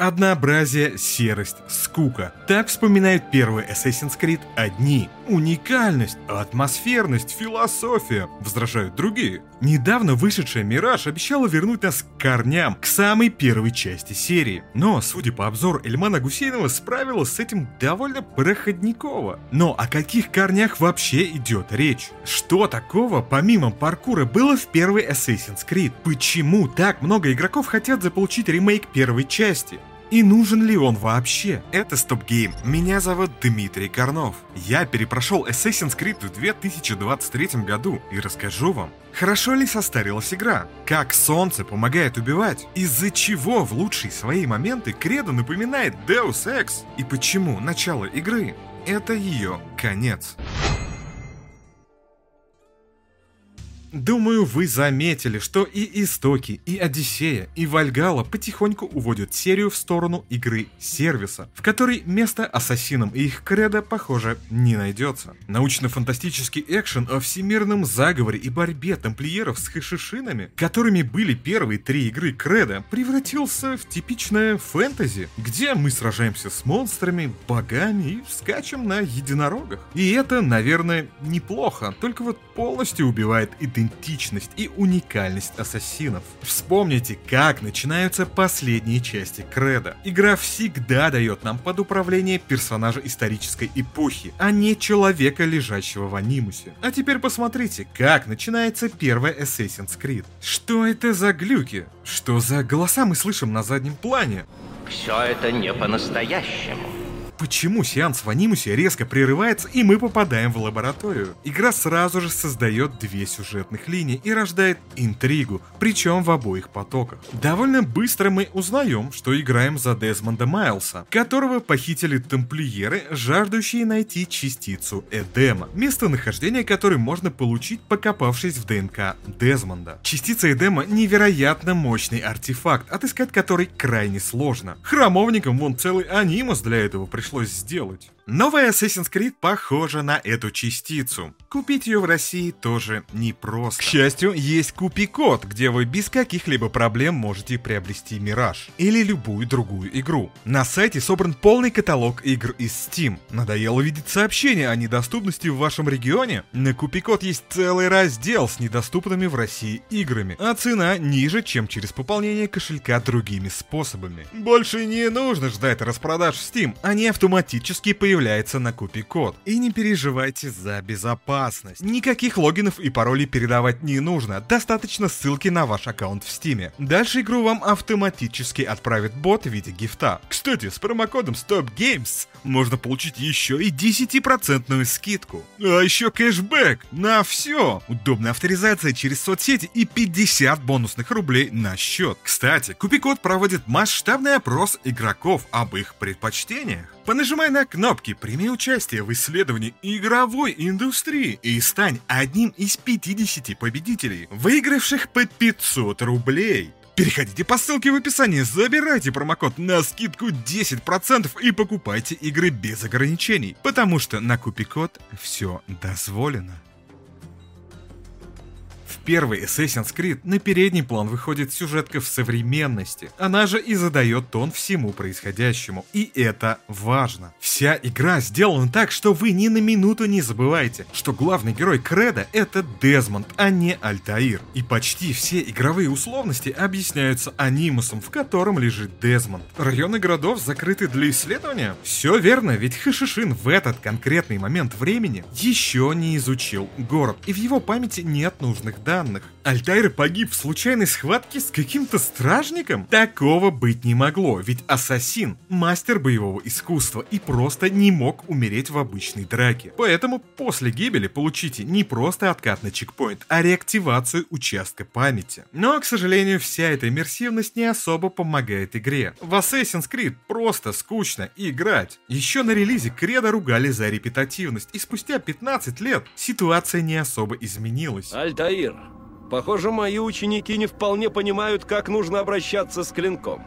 Однообразие, серость, скука. Так вспоминают первый Assassin's Creed одни. Уникальность, атмосферность, философия, возражают другие. Недавно вышедшая Мираж обещала вернуть нас к корням, к самой первой части серии. Но, судя по обзору Эльмана Гусейнова, справилась с этим довольно проходниково. Но о каких корнях вообще идет речь? Что такого, помимо паркура, было в первой Assassin's Creed? Почему так много игроков хотят заполучить ремейк первой части? И нужен ли он вообще? Это Стоп Гейм. Меня зовут Дмитрий Корнов. Я перепрошел Assassin's Creed в 2023 году и расскажу вам, хорошо ли состарилась игра, как солнце помогает убивать, из-за чего в лучшие свои моменты Кредо напоминает Deus Ex и почему начало игры – это ее конец. Думаю, вы заметили, что и Истоки, и Одиссея, и Вальгала потихоньку уводят серию в сторону игры-сервиса, в которой место ассасинам и их кредо, похоже, не найдется. Научно-фантастический экшен о всемирном заговоре и борьбе тамплиеров с хэшишинами, которыми были первые три игры кредо, превратился в типичное фэнтези, где мы сражаемся с монстрами, богами и скачем на единорогах. И это, наверное, неплохо, только вот полностью убивает идентичность идентичность и уникальность ассасинов. Вспомните, как начинаются последние части Креда. Игра всегда дает нам под управление персонажа исторической эпохи, а не человека, лежащего в анимусе. А теперь посмотрите, как начинается первая Assassin's Creed. Что это за глюки? Что за голоса мы слышим на заднем плане? Все это не по-настоящему почему сеанс в анимусе резко прерывается и мы попадаем в лабораторию. Игра сразу же создает две сюжетных линии и рождает интригу, причем в обоих потоках. Довольно быстро мы узнаем, что играем за Дезмонда Майлса, которого похитили тамплиеры, жаждущие найти частицу Эдема, местонахождение которой можно получить, покопавшись в ДНК Дезмонда. Частица Эдема невероятно мощный артефакт, отыскать который крайне сложно. Храмовникам вон целый анимус для этого пришлось пришлось сделать. Новая Assassin's Creed похожа на эту частицу. Купить ее в России тоже непросто. К счастью, есть купи-код, где вы без каких-либо проблем можете приобрести Мираж или любую другую игру. На сайте собран полный каталог игр из Steam. Надоело видеть сообщения о недоступности в вашем регионе? На купи-код есть целый раздел с недоступными в России играми, а цена ниже, чем через пополнение кошелька другими способами. Больше не нужно ждать распродаж в Steam, они автоматически появляются появляется на купе код. И не переживайте за безопасность. Никаких логинов и паролей передавать не нужно, достаточно ссылки на ваш аккаунт в стиме. Дальше игру вам автоматически отправит бот в виде гифта. Кстати, с промокодом StopGames можно получить еще и 10% скидку. А еще кэшбэк на все. Удобная авторизация через соцсети и 50 бонусных рублей на счет. Кстати, Купикод проводит масштабный опрос игроков об их предпочтениях. Понажимай на кнопки, прими участие в исследовании игровой индустрии и стань одним из 50 победителей, выигравших по 500 рублей. Переходите по ссылке в описании, забирайте промокод на скидку 10% и покупайте игры без ограничений, потому что на Купикод все дозволено первый Assassin's Creed на передний план выходит сюжетка в современности. Она же и задает тон всему происходящему. И это важно. Вся игра сделана так, что вы ни на минуту не забываете, что главный герой Креда это Дезмонд, а не Альтаир. И почти все игровые условности объясняются анимусом, в котором лежит Дезмонд. Районы городов закрыты для исследования? Все верно, ведь Хашишин в этот конкретный момент времени еще не изучил город, и в его памяти нет нужных данных данных. Альтайр погиб в случайной схватке с каким-то стражником? Такого быть не могло, ведь ассасин – мастер боевого искусства и просто не мог умереть в обычной драке. Поэтому после гибели получите не просто откат на чекпоинт, а реактивацию участка памяти. Но, к сожалению, вся эта иммерсивность не особо помогает игре. В Assassin's Creed просто скучно играть. Еще на релизе Кредо ругали за репетативность, и спустя 15 лет ситуация не особо изменилась. Альтаир, Похоже, мои ученики не вполне понимают, как нужно обращаться с клинком.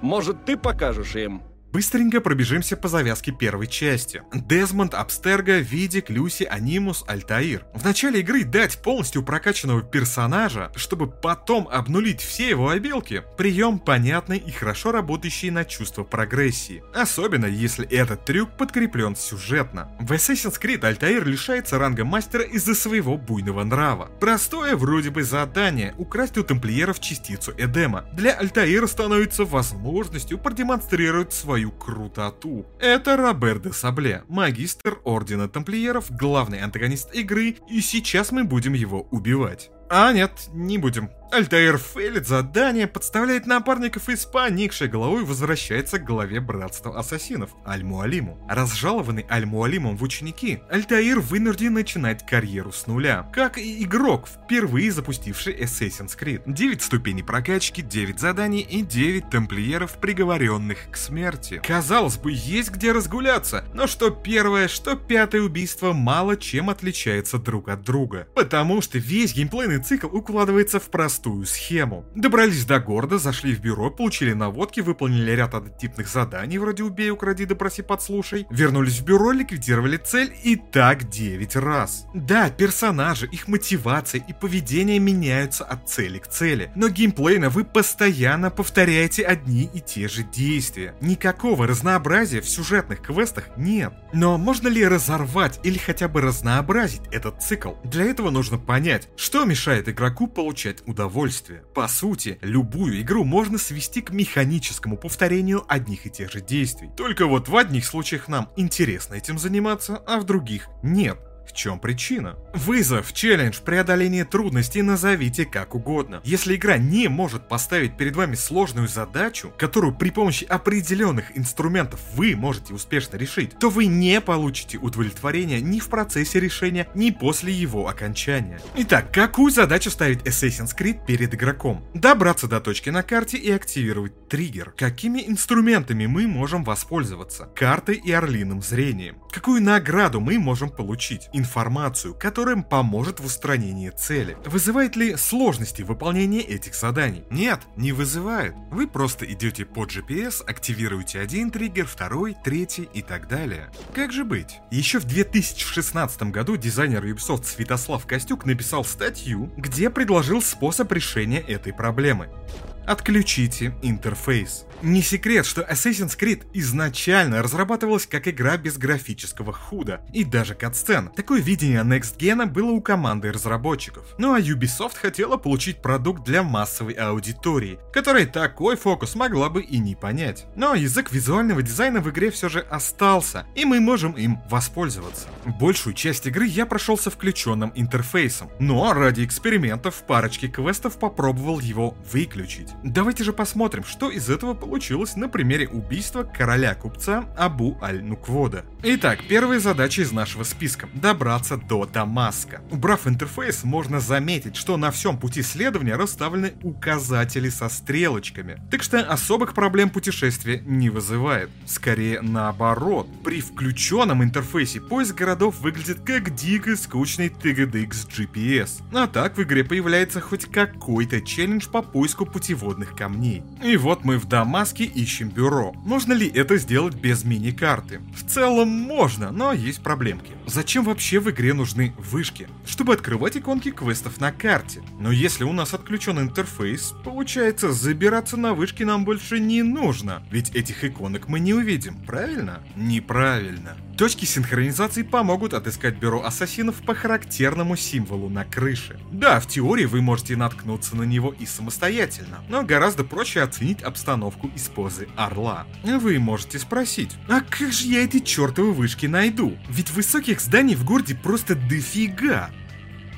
Может, ты покажешь им? Быстренько пробежимся по завязке первой части. Дезмонд, Абстерго, Видик, Люси, Анимус, Альтаир. В начале игры дать полностью прокачанного персонажа, чтобы потом обнулить все его обилки. Прием понятный и хорошо работающий на чувство прогрессии. Особенно если этот трюк подкреплен сюжетно. В Assassin's Creed Альтаир лишается ранга мастера из-за своего буйного нрава. Простое вроде бы задание – украсть у тамплиеров частицу Эдема. Для Альтаира становится возможностью продемонстрировать свою крутоту. Это Робер де Сабле, магистр Ордена Тамплиеров, главный антагонист игры, и сейчас мы будем его убивать. А нет, не будем. Альтаир фейлит задание, подставляет напарников и поникшей головой возвращается к главе Братства Ассасинов, Аль-Муалиму. Разжалованный Аль-Муалимом в ученики, Альтаир вынужден начинать карьеру с нуля, как и игрок, впервые запустивший Assassin's Creed. 9 ступеней прокачки, 9 заданий и 9 тамплиеров, приговоренных к смерти. Казалось бы, есть где разгуляться, но что первое, что пятое убийство мало чем отличается друг от друга. Потому что весь геймплейный цикл укладывается в простую схему. Добрались до города, зашли в бюро, получили наводки, выполнили ряд однотипных заданий вроде убей, укради, допроси, подслушай. Вернулись в бюро, ликвидировали цель и так 9 раз. Да, персонажи, их мотивация и поведение меняются от цели к цели, но геймплейно вы постоянно повторяете одни и те же действия. Никакого разнообразия в сюжетных квестах нет. Но можно ли разорвать или хотя бы разнообразить этот цикл? Для этого нужно понять, что мешает игроку получать удовольствие. По сути, любую игру можно свести к механическому повторению одних и тех же действий. Только вот в одних случаях нам интересно этим заниматься, а в других нет. В чем причина? Вызов, челлендж, преодоление трудностей назовите как угодно. Если игра не может поставить перед вами сложную задачу, которую при помощи определенных инструментов вы можете успешно решить, то вы не получите удовлетворения ни в процессе решения, ни после его окончания. Итак, какую задачу ставить Assassin's Creed перед игроком? Добраться до точки на карте и активировать триггер. Какими инструментами мы можем воспользоваться? Картой и орлиным зрением. Какую награду мы можем получить? информацию, которая поможет в устранении цели. Вызывает ли сложности выполнения этих заданий? Нет, не вызывает. Вы просто идете по GPS, активируете один триггер, второй, третий и так далее. Как же быть? Еще в 2016 году дизайнер Ubisoft Святослав Костюк написал статью, где предложил способ решения этой проблемы. Отключите интерфейс. Не секрет, что Assassin's Creed изначально разрабатывалась как игра без графического худа и даже катсцен. Такое видение Next Gen было у команды разработчиков. Ну а Ubisoft хотела получить продукт для массовой аудитории, которая такой фокус могла бы и не понять. Но язык визуального дизайна в игре все же остался, и мы можем им воспользоваться. Большую часть игры я прошел со включенным интерфейсом, но ради экспериментов в парочке квестов попробовал его выключить. Давайте же посмотрим, что из этого получилось на примере убийства короля-купца Абу Аль-Нуквода. Итак, первая задача из нашего списка – добраться до Дамаска. Убрав интерфейс, можно заметить, что на всем пути следования расставлены указатели со стрелочками. Так что особых проблем путешествия не вызывает. Скорее наоборот. При включенном интерфейсе поиск городов выглядит как дико скучный TGDX GPS. А так в игре появляется хоть какой-то челлендж по поиску путеводных камней. И вот мы в Дамаске маске ищем бюро. Можно ли это сделать без мини-карты? В целом можно, но есть проблемки. Зачем вообще в игре нужны вышки? Чтобы открывать иконки квестов на карте. Но если у нас отключен интерфейс, получается забираться на вышки нам больше не нужно. Ведь этих иконок мы не увидим, правильно? Неправильно. Точки синхронизации помогут отыскать бюро ассасинов по характерному символу на крыше. Да, в теории вы можете наткнуться на него и самостоятельно, но гораздо проще оценить обстановку из позы орла. Вы можете спросить, а как же я эти чертовы вышки найду? Ведь высоких зданий в городе просто дофига.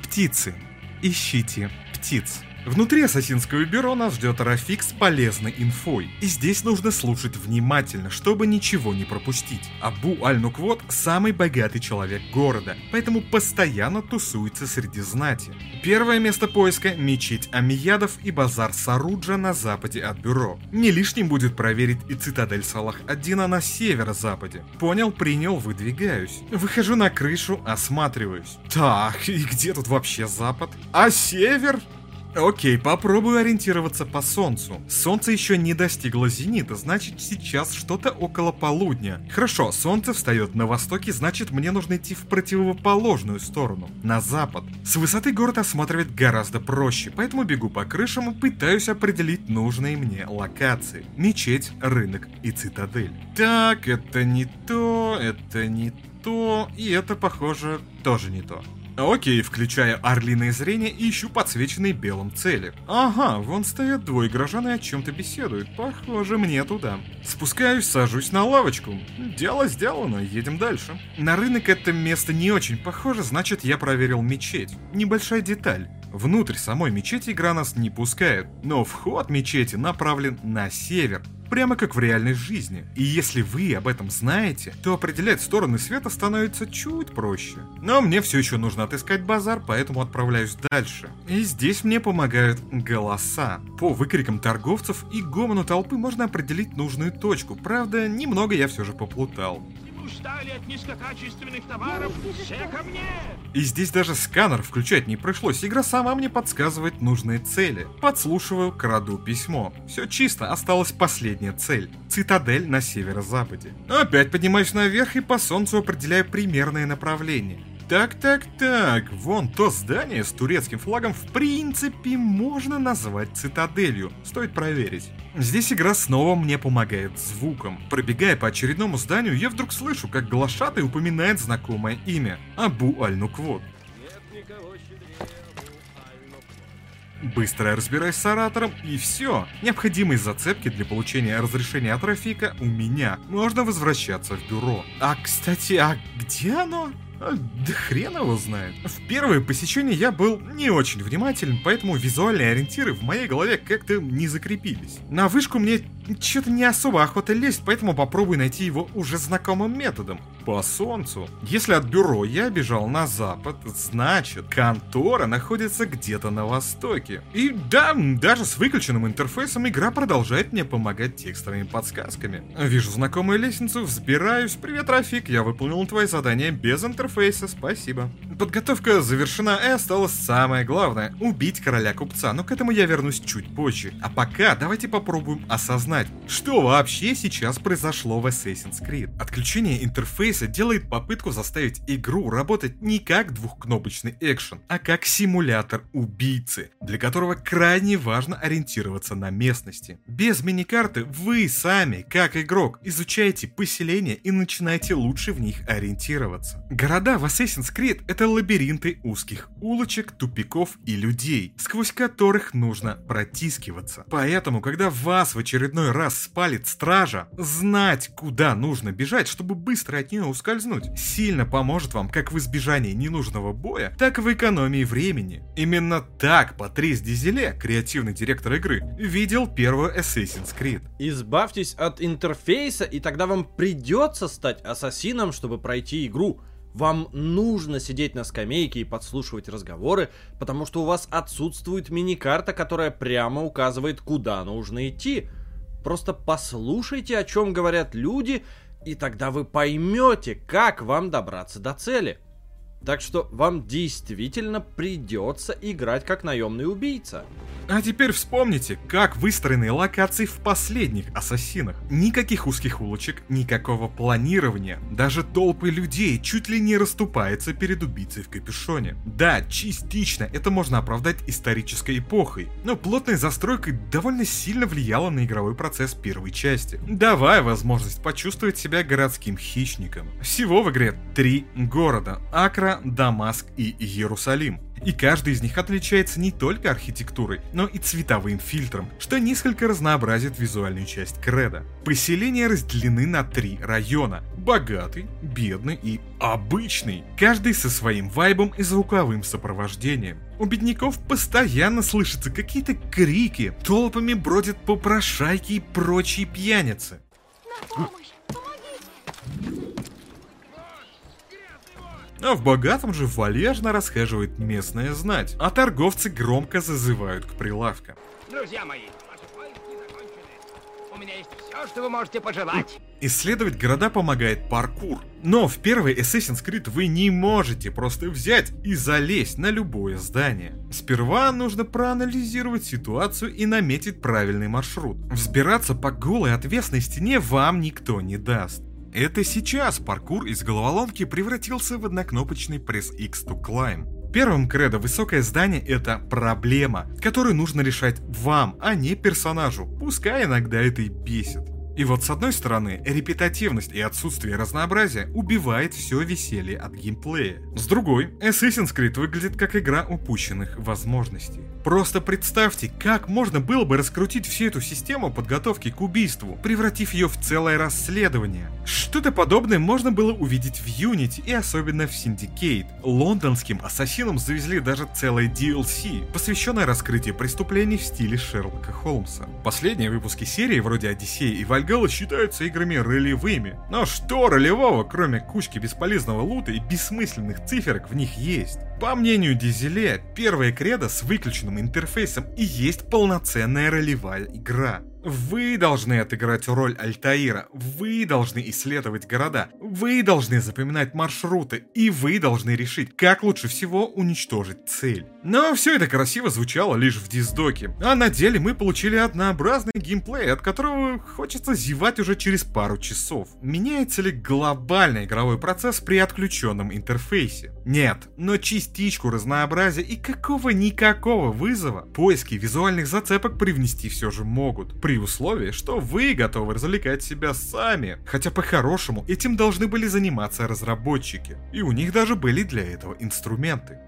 Птицы. Ищите птиц. Внутри ассасинского бюро нас ждет Рафик с полезной инфой. И здесь нужно слушать внимательно, чтобы ничего не пропустить. Абу Аль-Нуквот самый богатый человек города, поэтому постоянно тусуется среди знати. Первое место поиска – мечеть Амиядов и базар Саруджа на западе от бюро. Не лишним будет проверить и цитадель Салах-Аддина на северо-западе. Понял, принял, выдвигаюсь. Выхожу на крышу, осматриваюсь. Так, и где тут вообще запад? А север? Окей, попробую ориентироваться по солнцу. Солнце еще не достигло зенита, значит сейчас что-то около полудня. Хорошо, солнце встает на востоке, значит мне нужно идти в противоположную сторону, на запад. С высоты город осматривать гораздо проще, поэтому бегу по крышам и пытаюсь определить нужные мне локации. Мечеть, рынок и цитадель. Так, это не то, это не то, и это, похоже, тоже не то. Окей, включая орлиное зрение и ищу подсвеченные белым цели. Ага, вон стоят двое горожан и о чем-то беседуют. Похоже, мне туда. Спускаюсь, сажусь на лавочку. Дело сделано, едем дальше. На рынок это место не очень похоже, значит я проверил мечеть. Небольшая деталь. Внутрь самой мечети игра нас не пускает, но вход мечети направлен на север, прямо как в реальной жизни. И если вы об этом знаете, то определять стороны света становится чуть проще. Но мне все еще нужно отыскать базар, поэтому отправляюсь дальше. И здесь мне помогают голоса. По выкрикам торговцев и гомону толпы можно определить нужную точку, правда, немного я все же поплутал устали от низкокачественных товаров, все ко мне! И здесь даже сканер включать не пришлось, игра сама мне подсказывает нужные цели. Подслушиваю, краду письмо. Все чисто, осталась последняя цель. Цитадель на северо-западе. Опять поднимаюсь наверх и по солнцу определяю примерное направление. Так, так, так, вон то здание с турецким флагом в принципе можно назвать цитаделью. Стоит проверить. Здесь игра снова мне помогает звуком. Пробегая по очередному зданию, я вдруг слышу, как глашатый упоминает знакомое имя – Абу Аль-Нуквот. Быстро разбираюсь с оратором, и все. Необходимые зацепки для получения разрешения от Рафика у меня. Можно возвращаться в бюро. А, кстати, а где оно? А, да хрен его знает. В первое посещение я был не очень внимателен, поэтому визуальные ориентиры в моей голове как-то не закрепились. На вышку мне что-то не особо охота лезть, поэтому попробуй найти его уже знакомым методом. По солнцу. Если от бюро я бежал на запад, значит, контора находится где-то на востоке. И да, даже с выключенным интерфейсом игра продолжает мне помогать текстовыми подсказками. Вижу знакомую лестницу, взбираюсь. Привет, Рафик, я выполнил твои задания без интерфейса, спасибо. Подготовка завершена и осталось самое главное — убить короля купца, но к этому я вернусь чуть позже. А пока давайте попробуем осознать узнать, что вообще сейчас произошло в Assassin's Creed. Отключение интерфейса делает попытку заставить игру работать не как двухкнопочный экшен, а как симулятор убийцы, для которого крайне важно ориентироваться на местности. Без миникарты вы сами, как игрок, изучаете поселения и начинаете лучше в них ориентироваться. Города в Assassin's Creed это лабиринты узких улочек, тупиков и людей, сквозь которых нужно протискиваться. Поэтому, когда вас в очередной очередной раз спалит стража, знать, куда нужно бежать, чтобы быстро от нее ускользнуть, сильно поможет вам как в избежании ненужного боя, так и в экономии времени. Именно так Патрис Дизеле, креативный директор игры, видел первую Assassin's Creed. Избавьтесь от интерфейса, и тогда вам придется стать ассасином, чтобы пройти игру. Вам нужно сидеть на скамейке и подслушивать разговоры, потому что у вас отсутствует мини-карта, которая прямо указывает, куда нужно идти. Просто послушайте, о чем говорят люди, и тогда вы поймете, как вам добраться до цели. Так что вам действительно придется играть как наемный убийца. А теперь вспомните, как выстроены локации в последних Ассасинах. Никаких узких улочек, никакого планирования. Даже толпы людей чуть ли не расступаются перед убийцей в капюшоне. Да, частично это можно оправдать исторической эпохой, но плотная застройка довольно сильно влияла на игровой процесс первой части, давая возможность почувствовать себя городским хищником. Всего в игре три города – Акра, Дамаск и Иерусалим. И каждый из них отличается не только архитектурой, но и цветовым фильтром, что несколько разнообразит визуальную часть Креда. Поселения разделены на три района – богатый, бедный и обычный, каждый со своим вайбом и звуковым сопровождением. У бедняков постоянно слышатся какие-то крики, толпами бродят попрошайки и прочие пьяницы. На помощь! А в богатом же валежно расхаживает местная знать, а торговцы громко зазывают к прилавкам. Друзья мои, меня есть все, что вы можете пожелать. Исследовать города помогает паркур. Но в первой Assassin's Creed вы не можете просто взять и залезть на любое здание. Сперва нужно проанализировать ситуацию и наметить правильный маршрут. Взбираться по голой отвесной стене вам никто не даст. Это сейчас паркур из головоломки превратился в однокнопочный пресс X to Climb. Первым кредо высокое здание это проблема, которую нужно решать вам, а не персонажу, пускай иногда это и бесит. И вот с одной стороны, репетативность и отсутствие разнообразия убивает все веселье от геймплея. С другой, Assassin's Creed выглядит как игра упущенных возможностей. Просто представьте, как можно было бы раскрутить всю эту систему подготовки к убийству, превратив ее в целое расследование. Что-то подобное можно было увидеть в Unity и особенно в Syndicate. Лондонским ассасинам завезли даже целое DLC, посвященное раскрытию преступлений в стиле Шерлока Холмса. Последние выпуски серии, вроде Одиссея и Вальгала, считаются играми ролевыми. Но что ролевого, кроме кучки бесполезного лута и бессмысленных циферок в них есть? По мнению Дизеля, первая кредо с выключенным интерфейсом и есть полноценная ролевая игра. Вы должны отыграть роль Альтаира, вы должны исследовать города, вы должны запоминать маршруты, и вы должны решить, как лучше всего уничтожить цель. Но все это красиво звучало лишь в диздоке, а на деле мы получили однообразный геймплей, от которого хочется зевать уже через пару часов. Меняется ли глобальный игровой процесс при отключенном интерфейсе? Нет, но частичку разнообразия и какого-никакого вызова поиски визуальных зацепок привнести все же могут. При условии, что вы готовы развлекать себя сами. Хотя по-хорошему этим должны были заниматься разработчики. И у них даже были для этого инструменты.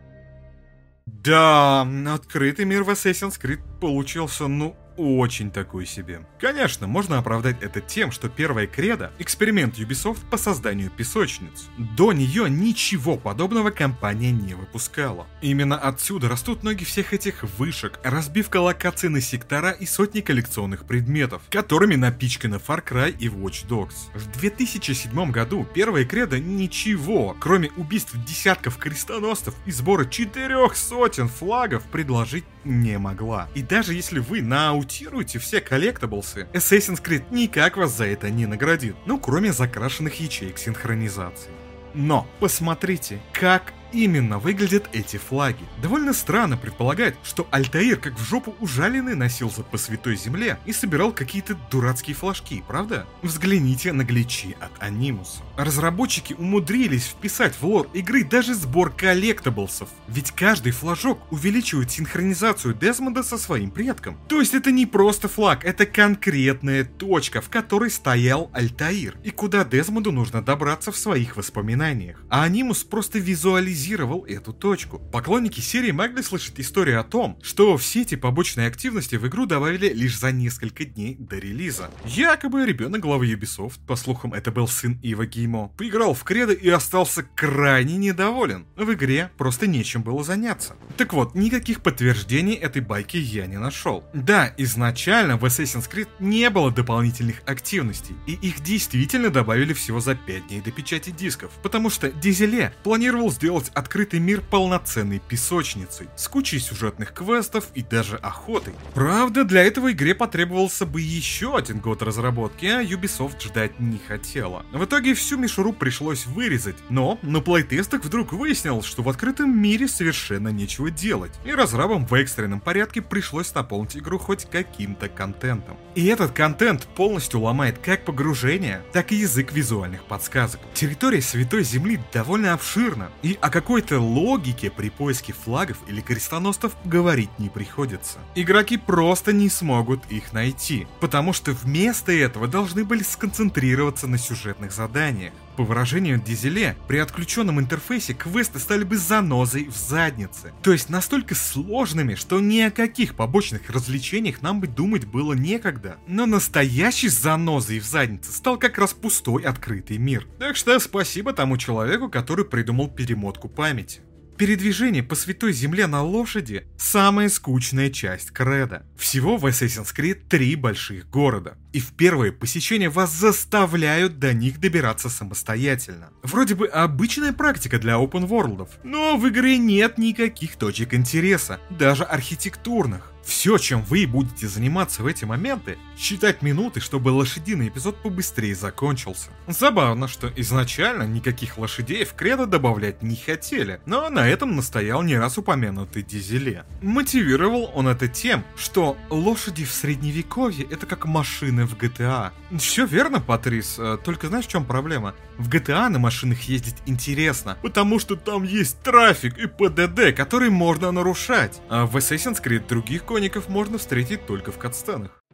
Да, открытый мир в Assassin's Creed получился, ну, очень такой себе. Конечно, можно оправдать это тем, что первая кредо — эксперимент Ubisoft по созданию песочниц. До нее ничего подобного компания не выпускала. Именно отсюда растут ноги всех этих вышек, разбивка локаций на сектора и сотни коллекционных предметов, которыми напичканы Far Cry и Watch Dogs. В 2007 году первая кредо ничего, кроме убийств десятков крестоносцев и сбора четырех сотен флагов, предложить не могла. И даже если вы наутируете все коллектаблсы, Assassin's Creed никак вас за это не наградит. Ну, кроме закрашенных ячеек синхронизации. Но посмотрите, как именно выглядят эти флаги. Довольно странно предполагать, что Альтаир как в жопу ужаленный носился по святой земле и собирал какие-то дурацкие флажки, правда? Взгляните на гличи от Анимуса. Разработчики умудрились вписать в лор игры даже сбор коллектаблсов, ведь каждый флажок увеличивает синхронизацию Десмонда со своим предком. То есть это не просто флаг, это конкретная точка, в которой стоял Альтаир, и куда Десмонду нужно добраться в своих воспоминаниях. А Анимус просто визуализирует анализировал эту точку. Поклонники серии могли слышать историю о том, что все эти побочные активности в игру добавили лишь за несколько дней до релиза. Якобы ребенок главы Ubisoft, по слухам это был сын Ива Геймо, поиграл в кредо и остался крайне недоволен. В игре просто нечем было заняться. Так вот, никаких подтверждений этой байки я не нашел. Да, изначально в Assassin's Creed не было дополнительных активностей, и их действительно добавили всего за 5 дней до печати дисков, потому что Дизеле планировал сделать открытый мир полноценной песочницей, с кучей сюжетных квестов и даже охотой. Правда, для этого игре потребовался бы еще один год разработки, а Ubisoft ждать не хотела. В итоге всю мишуру пришлось вырезать, но на плейтестах вдруг выяснилось, что в открытом мире совершенно нечего делать, и разрабам в экстренном порядке пришлось наполнить игру хоть каким-то контентом. И этот контент полностью ломает как погружение, так и язык визуальных подсказок. Территория Святой Земли довольно обширна, и о какой-то логике при поиске флагов или крестоносцев говорить не приходится. Игроки просто не смогут их найти, потому что вместо этого должны были сконцентрироваться на сюжетных заданиях. По выражению Дизеле, при отключенном интерфейсе квесты стали бы занозой в заднице. То есть настолько сложными, что ни о каких побочных развлечениях нам бы думать было некогда. Но настоящей занозой в заднице стал как раз пустой открытый мир. Так что спасибо тому человеку, который придумал перемотку памяти. Передвижение по святой земле на лошади – самая скучная часть креда. Всего в Assassin's Creed три больших города. и в первое посещение вас заставляют до них добираться самостоятельно. Вроде бы обычная практика для open worldов, но в игре нет никаких точек интереса, даже архитектурных. Все, чем вы будете заниматься в эти моменты, считать минуты, чтобы лошадиный эпизод побыстрее закончился. Забавно, что изначально никаких лошадей в кредо добавлять не хотели, но на этом настоял не раз упомянутый Дизеле. Мотивировал он это тем, что лошади в средневековье это как машины в GTA. Все верно, Патрис, э, только знаешь в чем проблема? В GTA на машинах ездить интересно, потому что там есть трафик и ПДД, который можно нарушать. А в Assassin's Creed других икоников можно встретить только в катсценах.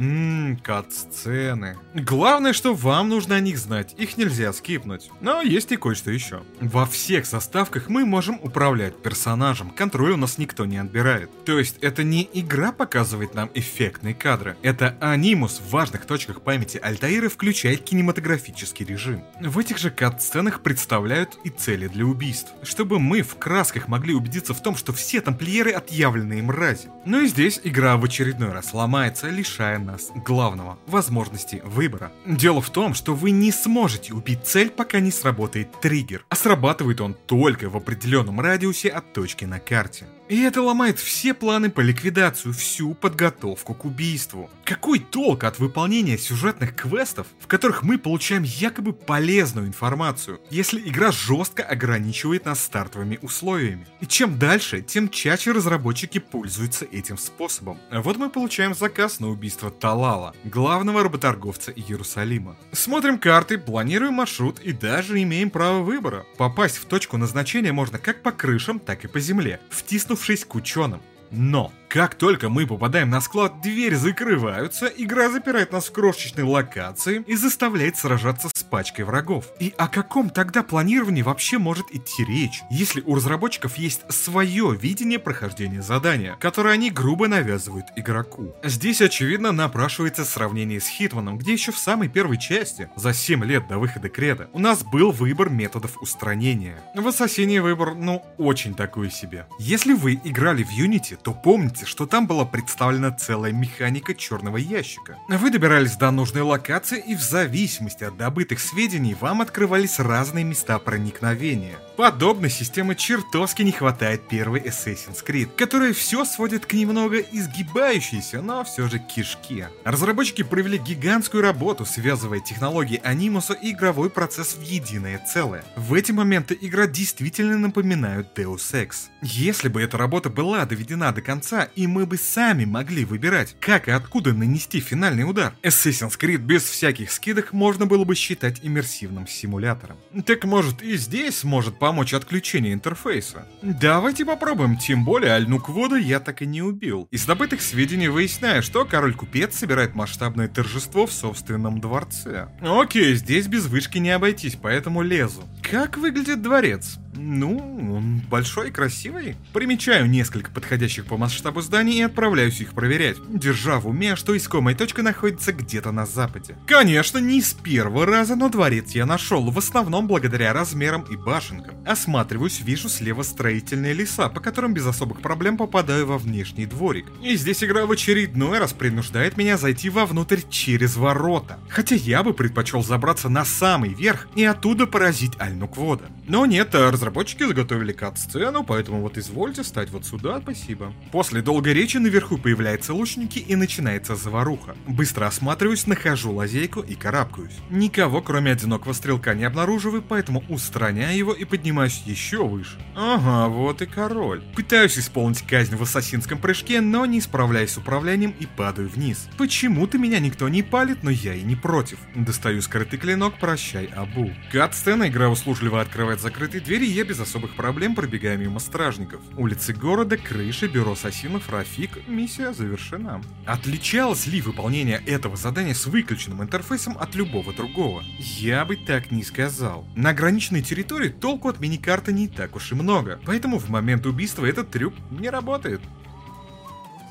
Ммм, кат-сцены. Главное, что вам нужно о них знать, их нельзя скипнуть. Но есть и кое-что еще. Во всех заставках мы можем управлять персонажем, контроль у нас никто не отбирает. То есть это не игра показывает нам эффектные кадры, это анимус в важных точках памяти Альтаиры включает кинематографический режим. В этих же кат-сценах представляют и цели для убийств, чтобы мы в красках могли убедиться в том, что все тамплиеры отъявленные мрази. Ну и здесь игра в очередной раз ломается, лишая нас главного – возможности выбора. Дело в том, что вы не сможете убить цель, пока не сработает триггер, а срабатывает он только в определенном радиусе от точки на карте. И это ломает все планы по ликвидацию, всю подготовку к убийству. Какой толк от выполнения сюжетных квестов, в которых мы получаем якобы полезную информацию, если игра жестко ограничивает нас стартовыми условиями? И чем дальше, тем чаще разработчики пользуются этим способом. Вот мы получаем заказ на убийство Талала, главного работорговца Иерусалима. Смотрим карты, планируем маршрут и даже имеем право выбора. Попасть в точку назначения можно как по крышам, так и по земле, втиснув вернувшись к ученым. Но как только мы попадаем на склад, двери закрываются, игра запирает нас в крошечной локации и заставляет сражаться с пачкой врагов. И о каком тогда планировании вообще может идти речь, если у разработчиков есть свое видение прохождения задания, которое они грубо навязывают игроку? Здесь, очевидно, напрашивается сравнение с Хитманом, где еще в самой первой части, за 7 лет до выхода Креда, у нас был выбор методов устранения. В Ассасине выбор, ну, очень такой себе. Если вы играли в Unity, то помните, помните, что там была представлена целая механика черного ящика. Вы добирались до нужной локации и в зависимости от добытых сведений вам открывались разные места проникновения. Подобной системы чертовски не хватает первой Assassin's Creed, которая все сводит к немного изгибающейся, но все же кишке. Разработчики провели гигантскую работу, связывая технологии анимуса и игровой процесс в единое целое. В эти моменты игра действительно напоминает Deus Ex. Если бы эта работа была доведена до конца, и мы бы сами могли выбирать, как и откуда нанести финальный удар. Assassin's Creed без всяких скидок можно было бы считать иммерсивным симулятором. Так может и здесь может помочь отключение интерфейса? Давайте попробуем, тем более Альнуквода я так и не убил. Из добытых сведений выясняю, что король-купец собирает масштабное торжество в собственном дворце. Окей, здесь без вышки не обойтись, поэтому лезу. Как выглядит дворец? Ну, он большой красивый. Примечаю несколько подходящих по масштабу зданий и отправляюсь их проверять, держа в уме, что искомая точка находится где-то на западе. Конечно, не с первого раза, но дворец я нашел, в основном благодаря размерам и башенкам. Осматриваюсь, вижу слева строительные леса, по которым без особых проблем попадаю во внешний дворик. И здесь игра в очередной раз принуждает меня зайти вовнутрь через ворота. Хотя я бы предпочел забраться на самый верх и оттуда поразить Альнуквода. Но нет, разработчики заготовили кат-сцену, поэтому вот извольте стать вот сюда, спасибо. После долгой речи наверху появляются лучники и начинается заваруха. Быстро осматриваюсь, нахожу лазейку и карабкаюсь. Никого, кроме одинокого стрелка, не обнаруживаю, поэтому устраняю его и поднимаюсь еще выше. Ага, вот и король. Пытаюсь исполнить казнь в ассасинском прыжке, но не справляюсь с управлением и падаю вниз. Почему-то меня никто не палит, но я и не против. Достаю скрытый клинок, прощай, Абу. Кат-сцена, игра услужливо открывает закрытые двери, я без особых проблем пробегаю мимо стражников. Улицы города, крыши, бюро ассасинов, Рафик, миссия завершена. Отличалось ли выполнение этого задания с выключенным интерфейсом от любого другого? Я бы так не сказал. На ограниченной территории толку от миникарты не так уж и много, поэтому в момент убийства этот трюк не работает.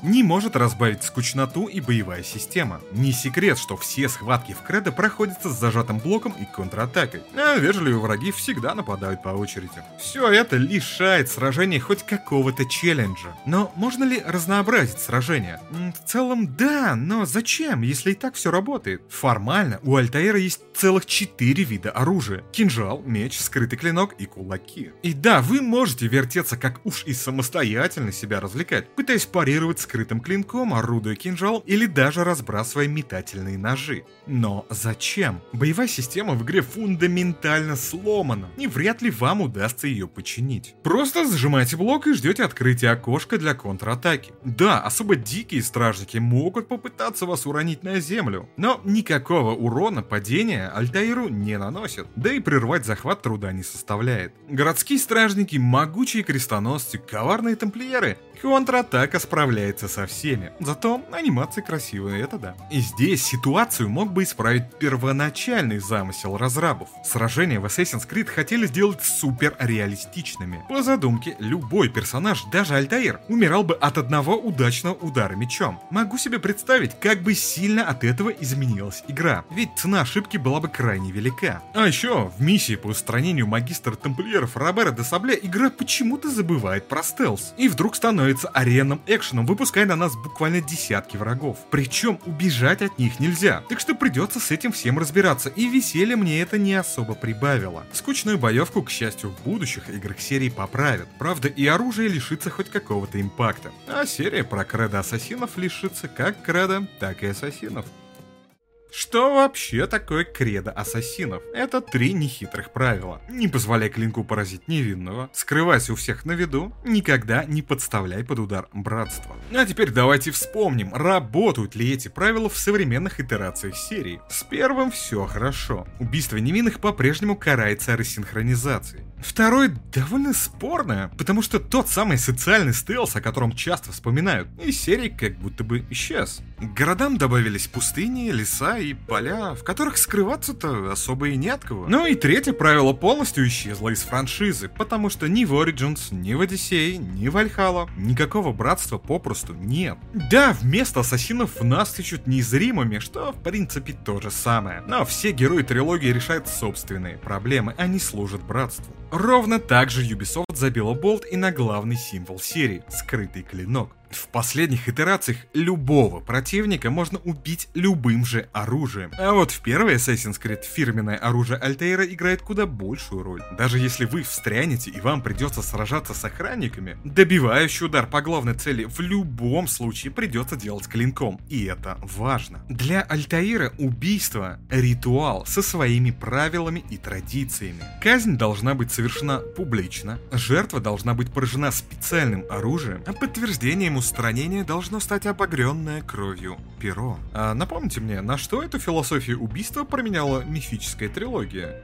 Не может разбавить скучноту и боевая система. Не секрет, что все схватки в кредо проходятся с зажатым блоком и контратакой, а вежливые враги всегда нападают по очереди. Все это лишает сражения хоть какого-то челленджа. Но можно ли разнообразить сражения? В целом да, но зачем, если и так все работает? Формально у Альтаира есть целых четыре вида оружия. Кинжал, меч, скрытый клинок и кулаки. И да, вы можете вертеться как уж и самостоятельно себя развлекать, пытаясь парировать скрытым клинком, орудуя кинжалом или даже разбрасывая метательные ножи. Но зачем? Боевая система в игре фундаментально сломана, и вряд ли вам удастся ее починить. Просто зажимаете блок и ждете открытия окошка для контратаки. Да, особо дикие стражники могут попытаться вас уронить на землю, но никакого урона падения Альтаиру не наносят, да и прервать захват труда не составляет. Городские стражники, могучие крестоносцы, коварные тамплиеры, контратака справляется со всеми. Зато анимации красивые, это да. И здесь ситуацию мог бы исправить первоначальный замысел разрабов. Сражения в Assassin's Creed хотели сделать супер реалистичными. По задумке, любой персонаж, даже Альтаир, умирал бы от одного удачного удара мечом. Могу себе представить, как бы сильно от этого изменилась игра, ведь цена ошибки была бы крайне велика. А еще, в миссии по устранению магистра тамплиеров Робера де Сабле игра почему-то забывает про стелс, и вдруг становится аренным экшеном, выпуская на нас буквально десятки врагов. Причем убежать от них нельзя, так что придется с этим всем разбираться, и веселье мне это не особо прибавило. Скучную боевку, к счастью, в будущих играх серии поправят. Правда, и оружие лишится хоть какого-то импакта. А серия про кредо ассасинов лишится как кредо, так и ассасинов. Что вообще такое кредо ассасинов? Это три нехитрых правила. Не позволяй клинку поразить невинного, скрывайся у всех на виду, никогда не подставляй под удар братства. А теперь давайте вспомним, работают ли эти правила в современных итерациях серии. С первым все хорошо. Убийство невинных по-прежнему карается рассинхронизацией. Второй довольно спорное, потому что тот самый социальный стелс, о котором часто вспоминают, из серии как будто бы исчез. К городам добавились пустыни, леса и поля, в которых скрываться-то особо и не от кого. Ну и третье правило полностью исчезло из франшизы, потому что ни в Origins, ни в Одиссее, ни в Альхала никакого братства попросту нет. Да, вместо ассасинов нас тычут незримыми, что в принципе то же самое. Но все герои трилогии решают собственные проблемы, а не служат братству. Ровно так же Ubisoft забила болт и на главный символ серии – скрытый клинок. В последних итерациях любого противника можно убить любым же оружием. А вот в первой Assassin's Creed фирменное оружие Альтейра играет куда большую роль. Даже если вы встрянете и вам придется сражаться с охранниками, добивающий удар по главной цели в любом случае придется делать клинком. И это важно. Для Альтаира убийство – ритуал со своими правилами и традициями. Казнь должна быть совершена публично, жертва должна быть поражена специальным оружием, а подтверждением устранения должно стать обогренное кровью перо. А напомните мне, на что эту философию убийства променяла мифическая трилогия?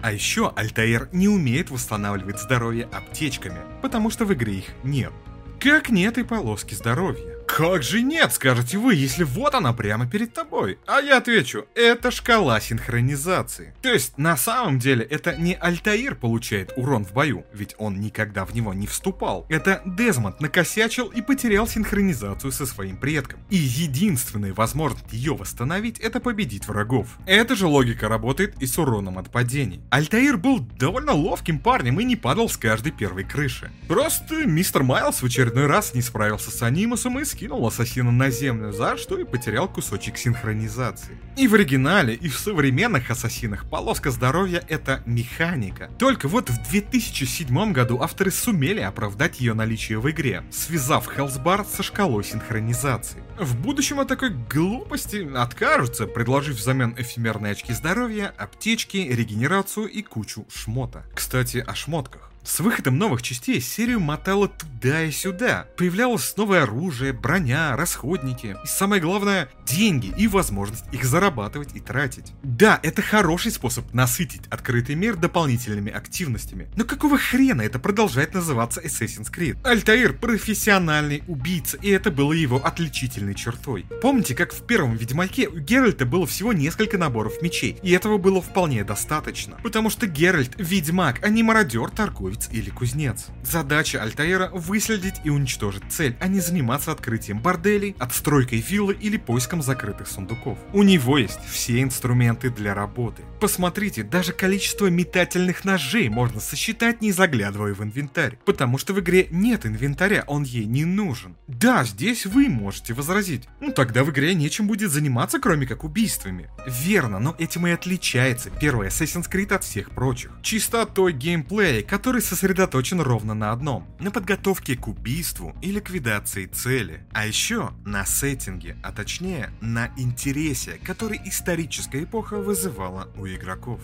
А еще Альтаир не умеет восстанавливать здоровье аптечками, потому что в игре их нет. Как нет и полоски здоровья. Как же нет, скажете вы, если вот она прямо перед тобой? А я отвечу, это шкала синхронизации. То есть, на самом деле, это не Альтаир получает урон в бою, ведь он никогда в него не вступал. Это Дезмонд накосячил и потерял синхронизацию со своим предком. И единственная возможность ее восстановить, это победить врагов. Эта же логика работает и с уроном от падений. Альтаир был довольно ловким парнем и не падал с каждой первой крыши. Просто мистер Майлз в очередной раз не справился с анимусом и скинул ассасина на землю, за что и потерял кусочек синхронизации. И в оригинале, и в современных ассасинах полоска здоровья это механика. Только вот в 2007 году авторы сумели оправдать ее наличие в игре, связав Хелсбар со шкалой синхронизации. В будущем от такой глупости откажутся, предложив взамен эфемерные очки здоровья, аптечки, регенерацию и кучу шмота. Кстати, о шмотках. С выходом новых частей серию мотало туда и сюда. Появлялось новое оружие, броня, расходники. И самое главное, деньги и возможность их зарабатывать и тратить. Да, это хороший способ насытить открытый мир дополнительными активностями. Но какого хрена это продолжает называться Assassin's Creed? Альтаир профессиональный убийца, и это было его отличительной чертой. Помните, как в первом Ведьмаке у Геральта было всего несколько наборов мечей, и этого было вполне достаточно. Потому что Геральт ведьмак, а не мародер торгует торговец или кузнец. Задача Альтаира выследить и уничтожить цель, а не заниматься открытием борделей, отстройкой виллы или поиском закрытых сундуков. У него есть все инструменты для работы. Посмотрите, даже количество метательных ножей можно сосчитать, не заглядывая в инвентарь. Потому что в игре нет инвентаря, он ей не нужен. Да, здесь вы можете возразить. Ну тогда в игре нечем будет заниматься, кроме как убийствами. Верно, но этим и отличается первый Assassin's Creed от всех прочих. Чистотой геймплея, который сосредоточен ровно на одном. На подготовке к убийству и ликвидации цели. А еще на сеттинге, а точнее на интересе, который историческая эпоха вызывала у игроков.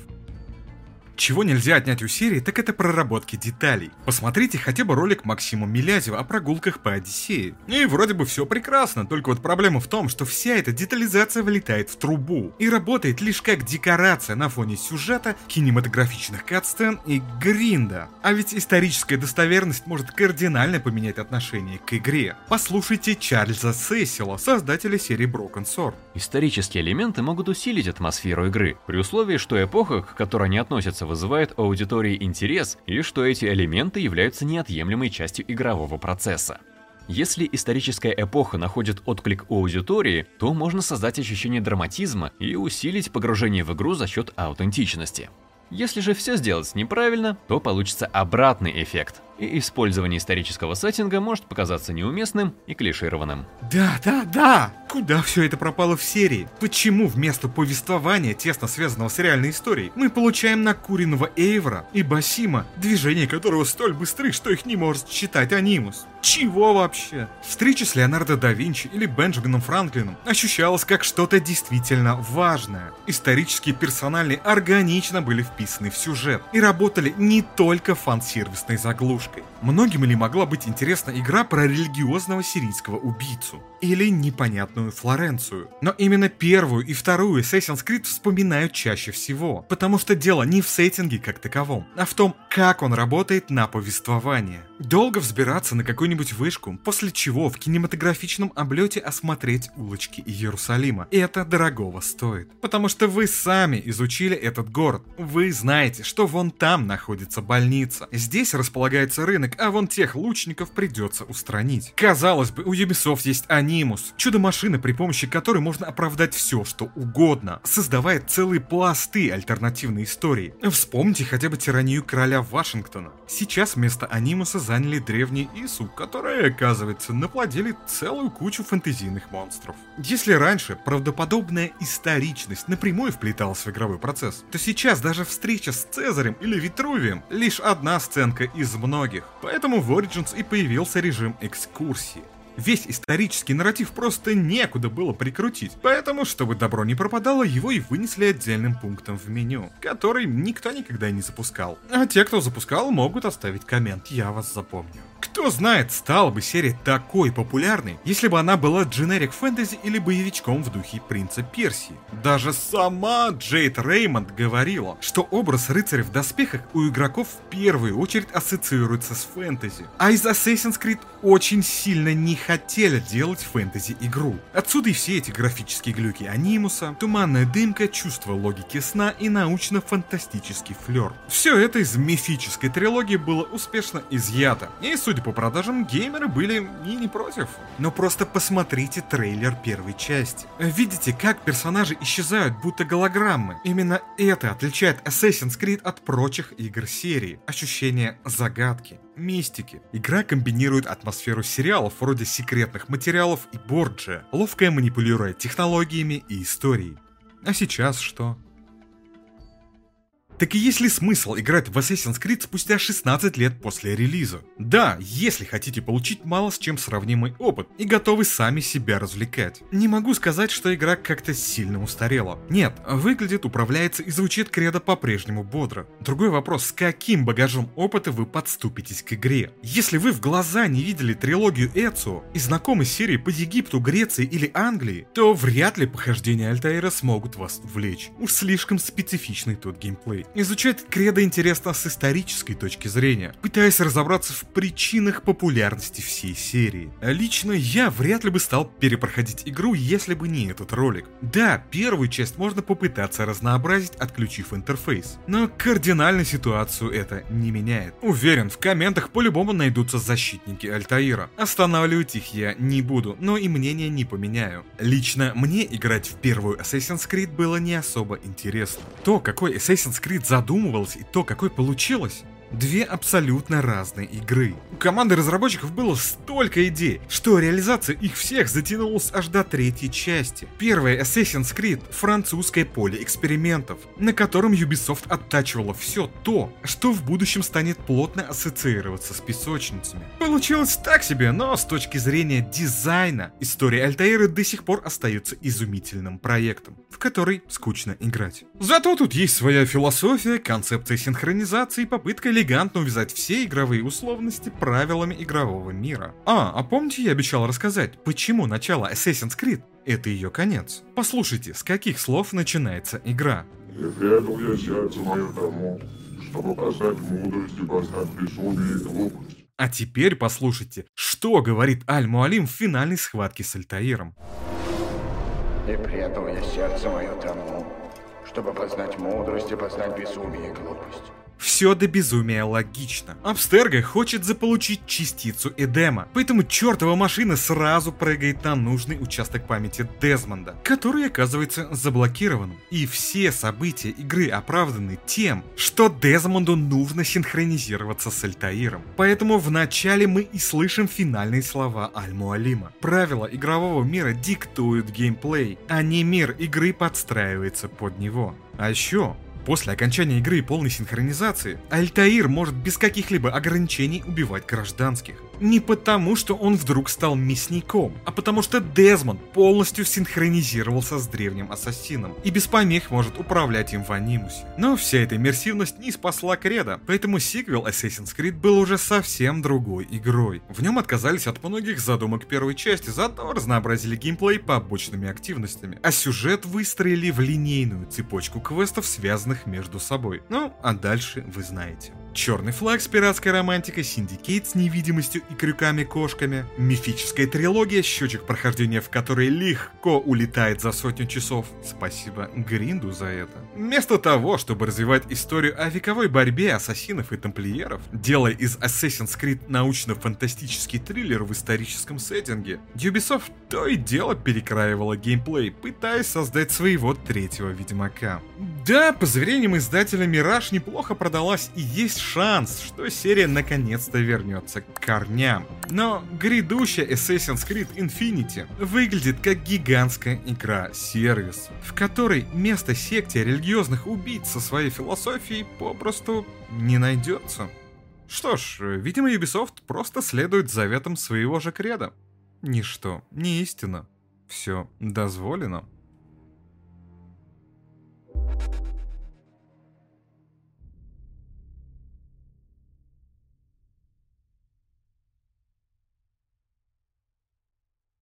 Чего нельзя отнять у серии, так это проработки деталей. Посмотрите хотя бы ролик Максима Милязева о прогулках по Одиссее. И вроде бы все прекрасно, только вот проблема в том, что вся эта детализация вылетает в трубу и работает лишь как декорация на фоне сюжета, кинематографичных катсцен и гринда. А ведь историческая достоверность может кардинально поменять отношение к игре. Послушайте Чарльза Сесила, создателя серии Broken Sword. Исторические элементы могут усилить атмосферу игры, при условии, что эпоха, к которой они относятся, вызывает у аудитории интерес и что эти элементы являются неотъемлемой частью игрового процесса. Если историческая эпоха находит отклик у аудитории, то можно создать ощущение драматизма и усилить погружение в игру за счет аутентичности. Если же все сделать неправильно, то получится обратный эффект и использование исторического сеттинга может показаться неуместным и клишированным. Да, да, да! Куда все это пропало в серии? Почему вместо повествования, тесно связанного с реальной историей, мы получаем накуренного Эйвора и Басима, движения которого столь быстры, что их не может считать анимус? Чего вообще? Встреча с Леонардо да Винчи или Бенджамином Франклином ощущалась как что-то действительно важное. Исторические персонали органично были вписаны в сюжет и работали не только фан-сервисной заглушкой. Многим ли могла быть интересна игра про религиозного сирийского убийцу? Или непонятную Флоренцию? Но именно первую и вторую Assassin's Creed вспоминают чаще всего, потому что дело не в сеттинге как таковом, а в том, как он работает на повествование. Долго взбираться на какую-нибудь вышку, после чего в кинематографичном облете осмотреть улочки Иерусалима. Это дорогого стоит. Потому что вы сами изучили этот город. Вы знаете, что вон там находится больница. Здесь располагается рынок, а вон тех лучников придется устранить. Казалось бы, у Ubisoft есть анимус, чудо-машина, при помощи которой можно оправдать все, что угодно, создавая целые пласты альтернативной истории. Вспомните хотя бы тиранию короля Вашингтона. Сейчас вместо анимуса заняли древний Ису, которые, оказывается, наплодили целую кучу фэнтезийных монстров. Если раньше правдоподобная историчность напрямую вплеталась в игровой процесс, то сейчас даже встреча с Цезарем или Витрувием лишь одна сценка из многих. Поэтому в Origins и появился режим экскурсии. Весь исторический нарратив просто некуда было прикрутить, поэтому, чтобы добро не пропадало, его и вынесли отдельным пунктом в меню, который никто никогда не запускал. А те, кто запускал, могут оставить коммент, я вас запомню. Кто знает, стала бы серия такой популярной, если бы она была дженерик фэнтези или боевичком в духе принца Персии. Даже сама Джейд Реймонд говорила, что образ рыцаря в доспехах у игроков в первую очередь ассоциируется с фэнтези. А из Assassin's Creed очень сильно не хотели делать фэнтези-игру. Отсюда и все эти графические глюки анимуса, туманная дымка, чувство логики сна и научно-фантастический флер. Все это из мифической трилогии было успешно изъято. И, судя по продажам, геймеры были и не против. Но просто посмотрите трейлер первой части. Видите, как персонажи исчезают, будто голограммы. Именно это отличает Assassin's Creed от прочих игр серии. Ощущение загадки мистики. Игра комбинирует атмосферу сериалов вроде секретных материалов и Борджия, ловко манипулируя технологиями и историей. А сейчас что? Так и есть ли смысл играть в Assassin's Creed спустя 16 лет после релиза? Да, если хотите получить мало с чем сравнимый опыт и готовы сами себя развлекать. Не могу сказать, что игра как-то сильно устарела. Нет, выглядит, управляется и звучит кредо по-прежнему бодро. Другой вопрос, с каким багажом опыта вы подступитесь к игре? Если вы в глаза не видели трилогию Эцио и знакомы с серией по Египту, Греции или Англии, то вряд ли похождения Альтаира смогут вас увлечь. Уж слишком специфичный тот геймплей. Изучать кредо интересно с исторической точки зрения, пытаясь разобраться в причинах популярности всей серии. Лично я вряд ли бы стал перепроходить игру, если бы не этот ролик. Да, первую часть можно попытаться разнообразить, отключив интерфейс, но кардинально ситуацию это не меняет. Уверен, в комментах по-любому найдутся защитники Альтаира. Останавливать их я не буду, но и мнение не поменяю. Лично мне играть в первую Assassin's Creed было не особо интересно. То, какой Assassin's Creed задумывался и то, какой получилось, Две абсолютно разные игры. У команды разработчиков было столько идей, что реализация их всех затянулась аж до третьей части. Первая Assassin's Creed — французское поле экспериментов, на котором Ubisoft оттачивала все то, что в будущем станет плотно ассоциироваться с песочницами. Получилось так себе, но с точки зрения дизайна, история Альтаиры до сих пор остается изумительным проектом, в который скучно играть. Зато тут есть своя философия, концепция синхронизации и попытка элегантно увязать все игровые условности правилами игрового мира. А, а помните я обещал рассказать, почему начало Assassin's Creed — это ее конец? Послушайте, с каких слов начинается игра. И предал я сердце мое тому, чтобы познать мудрость и познать безумие и глупость. А теперь послушайте, что говорит Аль-Муалим в финальной схватке с Альтаиром. И предал я сердце мое тому, чтобы познать мудрость и познать безумие и глупость. Все до безумия логично. Абстерго хочет заполучить частицу Эдема, поэтому чертова машина сразу прыгает на нужный участок памяти Дезмонда, который оказывается заблокированным. И все события игры оправданы тем, что Дезмонду нужно синхронизироваться с Альтаиром. Поэтому вначале мы и слышим финальные слова Аль-Муалима. Правила игрового мира диктуют геймплей, а не мир игры подстраивается под него. А еще После окончания игры и полной синхронизации, Альтаир может без каких-либо ограничений убивать гражданских. Не потому, что он вдруг стал мясником, а потому что Дезмонд полностью синхронизировался с древним ассасином и без помех может управлять им в анимусе. Но вся эта иммерсивность не спасла Кредо, поэтому сиквел Assassin's Creed был уже совсем другой игрой. В нем отказались от многих задумок первой части, зато разнообразили геймплей побочными активностями, а сюжет выстроили в линейную цепочку квестов, связанных между собой. Ну, а дальше вы знаете. Черный флаг с пиратской романтикой, Syndicate с невидимостью и крюками-кошками, мифическая трилогия, счетчик прохождения в которой легко улетает за сотню часов. Спасибо гринду за это. Вместо того, чтобы развивать историю о вековой борьбе ассасинов и тамплиеров, делая из Assassin's Creed научно-фантастический триллер в историческом сеттинге, Ubisoft то и дело перекраивала геймплей, пытаясь создать своего третьего Ведьмака. Да, по заверениям издателя Мираж неплохо продалась и есть шанс, что серия наконец-то вернется к корням. Но грядущая Assassin's Creed Infinity выглядит как гигантская игра-сервис, в которой место секте религиозных убийц со своей философией попросту не найдется. Что ж, видимо Ubisoft просто следует заветам своего же креда. Ничто не истина. Все дозволено.